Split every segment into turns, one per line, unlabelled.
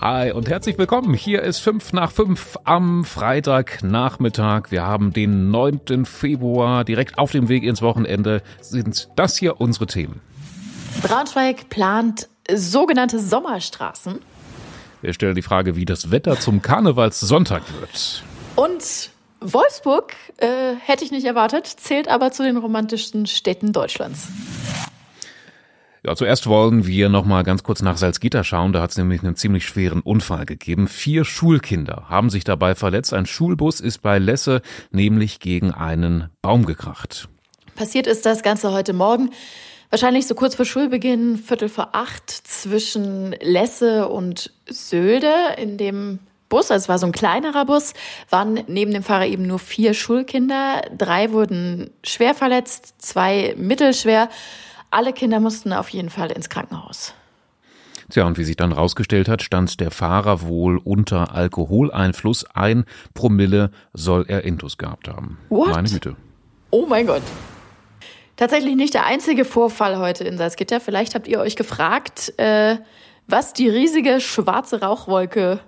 Hi und herzlich willkommen. Hier ist 5 nach 5 am Freitagnachmittag. Wir haben den 9. Februar. Direkt auf dem Weg ins Wochenende sind das hier unsere Themen.
Braunschweig plant sogenannte Sommerstraßen.
Wir stellen die Frage, wie das Wetter zum Karnevalssonntag wird.
Und Wolfsburg, äh, hätte ich nicht erwartet, zählt aber zu den romantischsten Städten Deutschlands.
Ja, zuerst wollen wir noch mal ganz kurz nach Salzgitter schauen. Da hat es nämlich einen ziemlich schweren Unfall gegeben. Vier Schulkinder haben sich dabei verletzt. Ein Schulbus ist bei Lesse nämlich gegen einen Baum gekracht.
Passiert ist das Ganze heute Morgen. Wahrscheinlich so kurz vor Schulbeginn, Viertel vor acht, zwischen Lesse und Sölde. In dem Bus, also es war so ein kleinerer Bus, waren neben dem Fahrer eben nur vier Schulkinder. Drei wurden schwer verletzt, zwei mittelschwer. Alle Kinder mussten auf jeden Fall ins Krankenhaus.
Tja, und wie sich dann rausgestellt hat, stand der Fahrer wohl unter Alkoholeinfluss. Ein Promille soll er Intus gehabt haben.
What?
Meine Güte.
Oh mein Gott. Tatsächlich nicht der einzige Vorfall heute in Salzgitter. Vielleicht habt ihr euch gefragt, äh, was die riesige schwarze Rauchwolke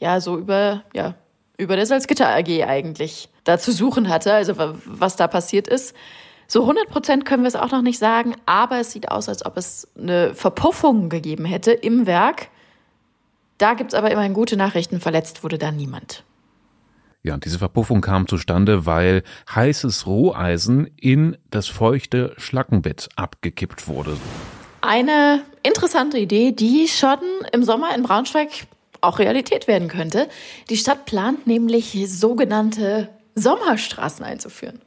ja so über, ja, über der Salzgitter AG eigentlich da zu suchen hatte, also was da passiert ist. So 100 Prozent können wir es auch noch nicht sagen, aber es sieht aus, als ob es eine Verpuffung gegeben hätte im Werk. Da gibt es aber immerhin gute Nachrichten. Verletzt wurde da niemand.
Ja, und diese Verpuffung kam zustande, weil heißes Roheisen in das feuchte Schlackenbett abgekippt wurde.
Eine interessante Idee, die schon im Sommer in Braunschweig auch Realität werden könnte. Die Stadt plant nämlich sogenannte Sommerstraßen einzuführen.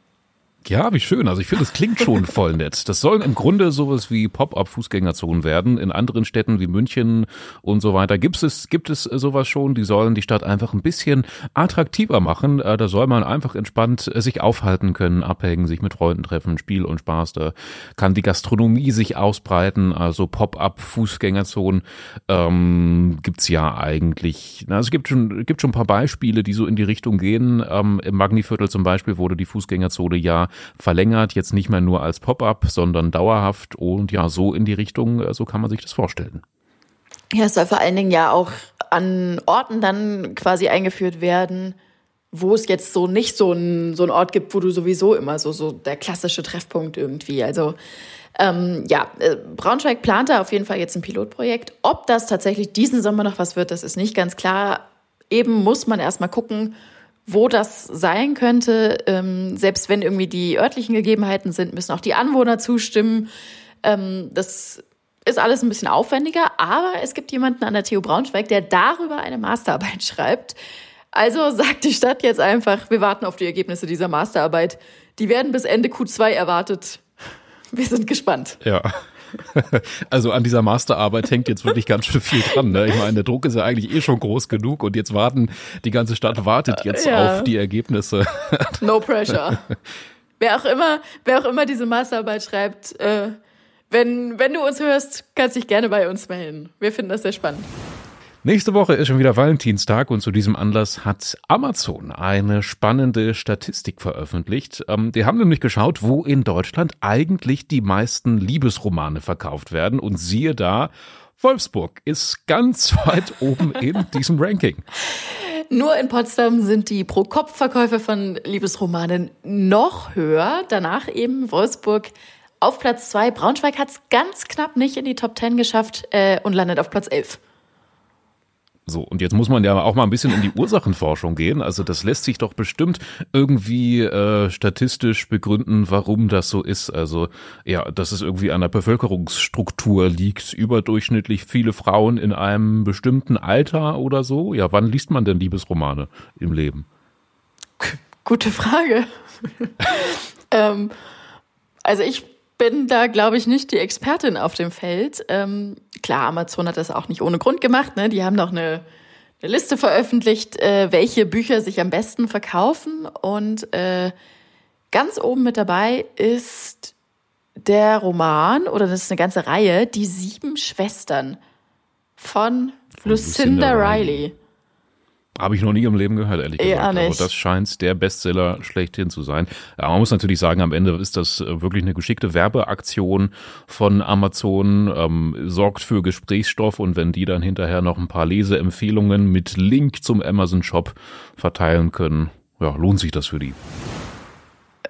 Ja, wie schön. Also ich finde, es klingt schon voll nett. Das sollen im Grunde sowas wie Pop-up-Fußgängerzonen werden. In anderen Städten wie München und so weiter gibt es, gibt es sowas schon. Die sollen die Stadt einfach ein bisschen attraktiver machen. Äh, da soll man einfach entspannt äh, sich aufhalten können, abhängen, sich mit Freunden treffen, Spiel und Spaß. Da kann die Gastronomie sich ausbreiten. Also Pop-up-Fußgängerzonen ähm, gibt's ja eigentlich. Also es gibt schon, gibt schon ein paar Beispiele, die so in die Richtung gehen. Ähm, Im Magniviertel zum Beispiel wurde die Fußgängerzone ja verlängert, jetzt nicht mehr nur als Pop-up, sondern dauerhaft und ja, so in die Richtung, äh, so kann man sich das vorstellen.
Ja, es soll vor allen Dingen ja auch an Orten dann quasi eingeführt werden, wo es jetzt so nicht so ein, so ein Ort gibt, wo du sowieso immer so, so der klassische Treffpunkt irgendwie. Also ähm, ja, äh, Braunschweig plant da auf jeden Fall jetzt ein Pilotprojekt. Ob das tatsächlich diesen Sommer noch was wird, das ist nicht ganz klar. Eben muss man erstmal gucken, wo das sein könnte. Ähm, selbst wenn irgendwie die örtlichen Gegebenheiten sind, müssen auch die Anwohner zustimmen. Ähm, das ist alles ein bisschen aufwendiger, aber es gibt jemanden an der TU Braunschweig, der darüber eine Masterarbeit schreibt. Also sagt die Stadt jetzt einfach, wir warten auf die Ergebnisse dieser Masterarbeit. Die werden bis Ende Q2 erwartet. Wir sind gespannt.
Ja. Also an dieser Masterarbeit hängt jetzt wirklich ganz schön viel dran. Ne? Ich meine, der Druck ist ja eigentlich eh schon groß genug und jetzt warten, die ganze Stadt wartet jetzt ja. auf die Ergebnisse.
No pressure. wer auch immer, wer auch immer diese Masterarbeit schreibt, äh, wenn, wenn du uns hörst, kannst dich gerne bei uns melden. Wir finden das sehr spannend.
Nächste Woche ist schon wieder Valentinstag und zu diesem Anlass hat Amazon eine spannende Statistik veröffentlicht. Ähm, die haben nämlich geschaut, wo in Deutschland eigentlich die meisten Liebesromane verkauft werden und siehe da, Wolfsburg ist ganz weit oben in diesem Ranking.
Nur in Potsdam sind die Pro-Kopf-Verkäufe von Liebesromanen noch höher. Danach eben Wolfsburg auf Platz zwei. Braunschweig hat es ganz knapp nicht in die Top Ten geschafft äh, und landet auf Platz elf.
So, und jetzt muss man ja auch mal ein bisschen in die Ursachenforschung gehen. Also das lässt sich doch bestimmt irgendwie äh, statistisch begründen, warum das so ist. Also ja, dass es irgendwie an der Bevölkerungsstruktur liegt, überdurchschnittlich viele Frauen in einem bestimmten Alter oder so. Ja, wann liest man denn Liebesromane im Leben?
Gute Frage. ähm, also ich bin da, glaube ich, nicht die Expertin auf dem Feld. Ähm, klar, Amazon hat das auch nicht ohne Grund gemacht. Ne? Die haben noch eine, eine Liste veröffentlicht, äh, welche Bücher sich am besten verkaufen. Und äh, ganz oben mit dabei ist der Roman, oder das ist eine ganze Reihe, Die sieben Schwestern von, Lucinda, Lucinda Riley.
Habe ich noch nie im Leben gehört, ehrlich gesagt. Ja, nicht. Also das scheint der Bestseller schlechthin zu sein. Ja, man muss natürlich sagen, am Ende ist das äh, wirklich eine geschickte Werbeaktion von Amazon, ähm, sorgt für Gesprächsstoff und wenn die dann hinterher noch ein paar Leseempfehlungen mit Link zum Amazon Shop verteilen können, ja, lohnt sich das für die.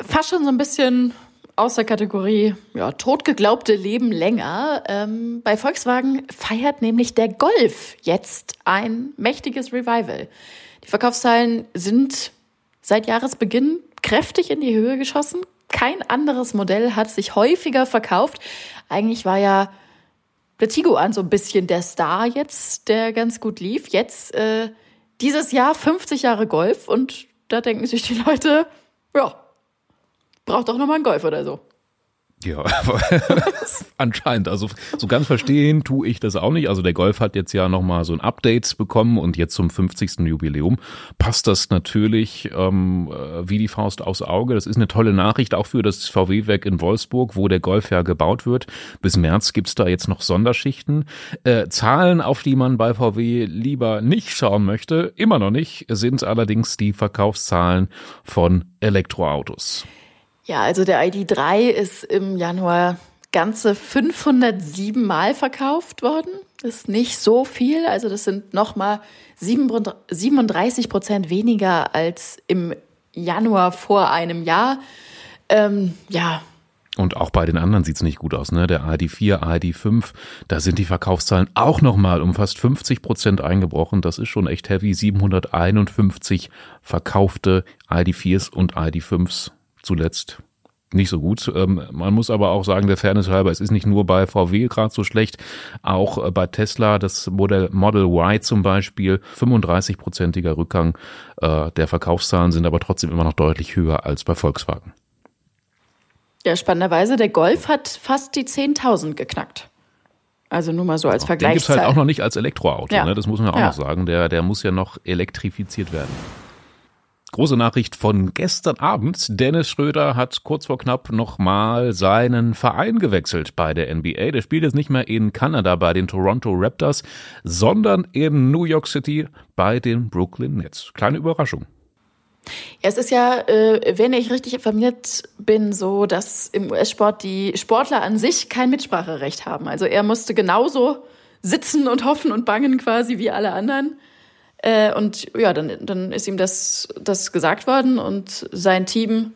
Fast schon so ein bisschen aus der Kategorie ja, totgeglaubte Leben länger. Ähm, bei Volkswagen feiert nämlich der Golf jetzt ein mächtiges Revival. Die Verkaufszahlen sind seit Jahresbeginn kräftig in die Höhe geschossen. Kein anderes Modell hat sich häufiger verkauft. Eigentlich war ja der Tiguan so ein bisschen der Star jetzt, der ganz gut lief. Jetzt äh, dieses Jahr 50 Jahre Golf und da denken sich die Leute, ja, braucht doch nochmal einen Golf oder so.
Ja, anscheinend. Also so ganz verstehen tue ich das auch nicht. Also der Golf hat jetzt ja nochmal so ein Update bekommen und jetzt zum 50. Jubiläum passt das natürlich ähm, äh, wie die Faust aufs Auge. Das ist eine tolle Nachricht auch für das VW-Werk in Wolfsburg, wo der Golf ja gebaut wird. Bis März gibt's da jetzt noch Sonderschichten. Äh, Zahlen, auf die man bei VW lieber nicht schauen möchte, immer noch nicht, sind allerdings die Verkaufszahlen von Elektroautos.
Ja, also der ID3 ist im Januar ganze 507 Mal verkauft worden. Das ist nicht so viel. Also das sind nochmal 37 Prozent weniger als im Januar vor einem Jahr. Ähm, ja.
Und auch bei den anderen sieht's nicht gut aus, ne? Der ID4, ID5, da sind die Verkaufszahlen auch nochmal um fast 50 Prozent eingebrochen. Das ist schon echt heavy. 751 verkaufte ID4s und ID5s zuletzt nicht so gut. Ähm, man muss aber auch sagen, der Fairness halber, es ist nicht nur bei VW gerade so schlecht, auch äh, bei Tesla, das Modell Model Y zum Beispiel, 35-prozentiger Rückgang äh, der Verkaufszahlen sind aber trotzdem immer noch deutlich höher als bei Volkswagen.
Ja, spannenderweise, der Golf hat fast die 10.000 geknackt. Also nur mal so als Vergleich. Den
gibt's halt auch noch nicht als Elektroauto, ja. ne? das muss man auch ja. noch sagen. Der, der muss ja noch elektrifiziert werden. Große Nachricht von gestern Abend. Dennis Schröder hat kurz vor knapp nochmal seinen Verein gewechselt bei der NBA. Der spielt jetzt nicht mehr in Kanada bei den Toronto Raptors, sondern in New York City bei den Brooklyn Nets. Kleine Überraschung.
Ja, es ist ja, äh, wenn ich richtig informiert bin, so, dass im US-Sport die Sportler an sich kein Mitspracherecht haben. Also er musste genauso sitzen und hoffen und bangen quasi wie alle anderen. Äh, und ja, dann, dann ist ihm das, das gesagt worden und sein Team,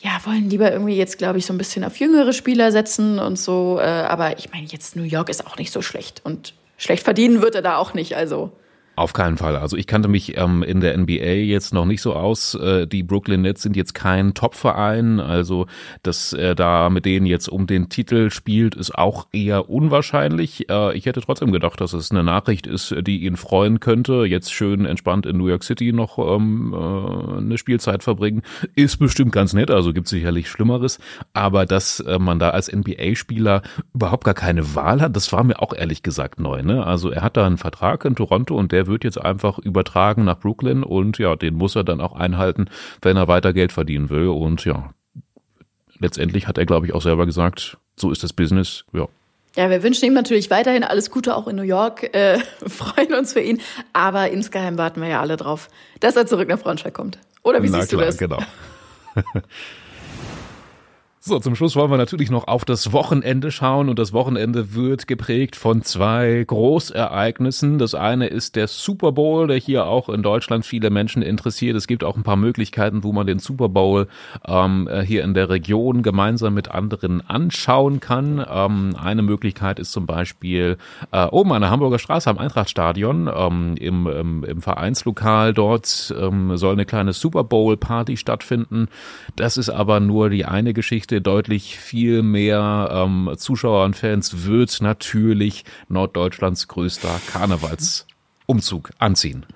ja, wollen lieber irgendwie jetzt, glaube ich, so ein bisschen auf jüngere Spieler setzen und so. Äh, aber ich meine, jetzt New York ist auch nicht so schlecht und schlecht verdienen wird er da auch nicht, also.
Auf keinen Fall. Also ich kannte mich ähm, in der NBA jetzt noch nicht so aus. Äh, die Brooklyn Nets sind jetzt kein Top-Verein. Also dass er da mit denen jetzt um den Titel spielt, ist auch eher unwahrscheinlich. Äh, ich hätte trotzdem gedacht, dass es eine Nachricht ist, die ihn freuen könnte. Jetzt schön entspannt in New York City noch ähm, äh, eine Spielzeit verbringen. Ist bestimmt ganz nett, also gibt sicherlich Schlimmeres. Aber dass äh, man da als NBA-Spieler überhaupt gar keine Wahl hat, das war mir auch ehrlich gesagt neu. Ne? Also er hat da einen Vertrag in Toronto und der wird jetzt einfach übertragen nach Brooklyn und ja, den muss er dann auch einhalten, wenn er weiter Geld verdienen will. Und ja, letztendlich hat er, glaube ich, auch selber gesagt, so ist das Business, ja.
Ja, wir wünschen ihm natürlich weiterhin alles Gute auch in New York, äh, freuen uns für ihn, aber insgeheim warten wir ja alle drauf, dass er zurück nach Braunschweig kommt. Oder wie Na siehst klar, du das?
genau. So, zum Schluss wollen wir natürlich noch auf das Wochenende schauen und das Wochenende wird geprägt von zwei Großereignissen. Das eine ist der Super Bowl, der hier auch in Deutschland viele Menschen interessiert. Es gibt auch ein paar Möglichkeiten, wo man den Super Bowl ähm, hier in der Region gemeinsam mit anderen anschauen kann. Ähm, eine Möglichkeit ist zum Beispiel äh, oben an der Hamburger Straße am Eintrachtstadion ähm, im, im, im Vereinslokal. Dort ähm, soll eine kleine Super Bowl Party stattfinden. Das ist aber nur die eine Geschichte deutlich viel mehr ähm, Zuschauer und Fans wird natürlich Norddeutschlands größter Karnevalsumzug anziehen.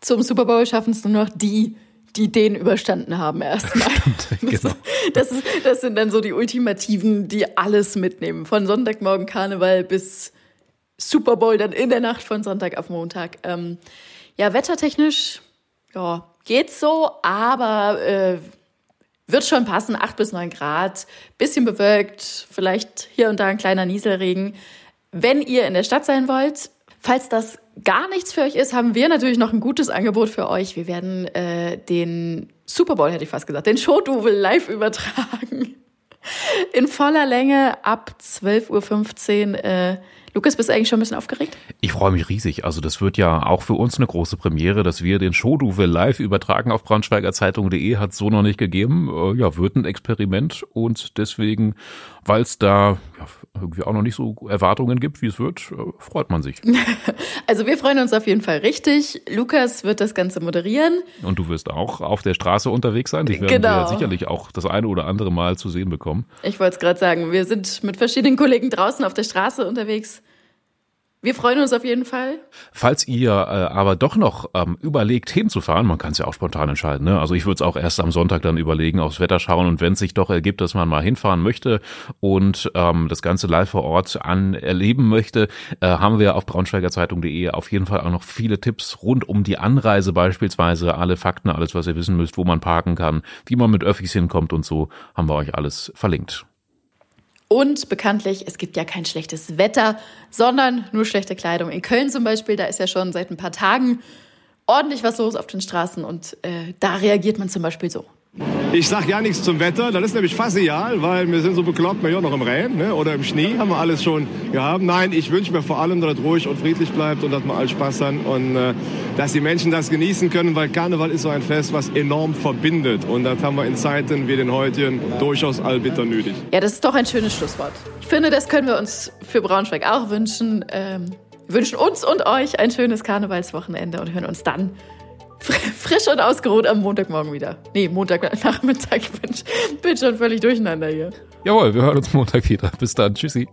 Zum Super Bowl schaffen es nur noch die, die den überstanden haben erstmal. genau. Das, ist, das sind dann so die Ultimativen, die alles mitnehmen. Von Sonntagmorgen Karneval bis Super Bowl dann in der Nacht von Sonntag auf Montag. Ähm, ja, wettertechnisch, ja, geht's so, aber äh, wird schon passen, 8 bis 9 Grad, bisschen bewölkt, vielleicht hier und da ein kleiner Nieselregen. Wenn ihr in der Stadt sein wollt, Falls das gar nichts für euch ist, haben wir natürlich noch ein gutes Angebot für euch. Wir werden äh, den Super Bowl, hätte ich fast gesagt, den Showduvel live übertragen. In voller Länge ab 12.15 Uhr. Äh, Lukas, bist du eigentlich schon ein bisschen aufgeregt?
Ich freue mich riesig. Also das wird ja auch für uns eine große Premiere, dass wir den Showduvel live übertragen auf braunschweigerzeitung.de, hat so noch nicht gegeben. Äh, ja, wird ein Experiment und deswegen, weil es da ja, irgendwie auch noch nicht so Erwartungen gibt, wie es wird, äh, freut man sich.
Also wir freuen uns auf jeden Fall richtig. Lukas wird das Ganze moderieren.
Und du wirst auch auf der Straße unterwegs sein. Dich werden
Genau.
sicherlich auch das eine oder andere Mal zu sehen bekommen.
Ich wollte es gerade sagen, wir sind mit verschiedenen Kollegen draußen auf der Straße unterwegs. Wir freuen uns auf jeden Fall.
Falls ihr äh, aber doch noch ähm, überlegt hinzufahren, man kann es ja auch spontan entscheiden. Ne? Also ich würde es auch erst am Sonntag dann überlegen, aufs Wetter schauen und wenn es sich doch ergibt, dass man mal hinfahren möchte und ähm, das Ganze live vor Ort an erleben möchte, äh, haben wir auf braunschweigerzeitung.de auf jeden Fall auch noch viele Tipps rund um die Anreise beispielsweise, alle Fakten, alles was ihr wissen müsst, wo man parken kann, wie man mit Öffis hinkommt und so, haben wir euch alles verlinkt.
Und bekanntlich, es gibt ja kein schlechtes Wetter, sondern nur schlechte Kleidung. In Köln zum Beispiel, da ist ja schon seit ein paar Tagen ordentlich was los auf den Straßen und äh, da reagiert man zum Beispiel so.
Ich sag ja nichts zum Wetter, das ist nämlich fast egal, weil wir sind so bekloppt, wir ja noch im Regen ne? oder im Schnee, haben wir alles schon gehabt. Nein, ich wünsche mir vor allem, dass es ruhig und friedlich bleibt und dass wir alle Spaß haben und äh, dass die Menschen das genießen können, weil Karneval ist so ein Fest, was enorm verbindet und das haben wir in Zeiten wie den heutigen durchaus allbitter nötig.
Ja, das ist doch ein schönes Schlusswort. Ich finde, das können wir uns für Braunschweig auch wünschen. Ähm, wünschen uns und euch ein schönes Karnevalswochenende und hören uns dann frisch und ausgeruht am Montagmorgen wieder. Nee, Montagnachmittag. Ich bin, bin schon völlig durcheinander hier.
Jawohl, wir hören uns Montag wieder. Bis dann. Tschüssi.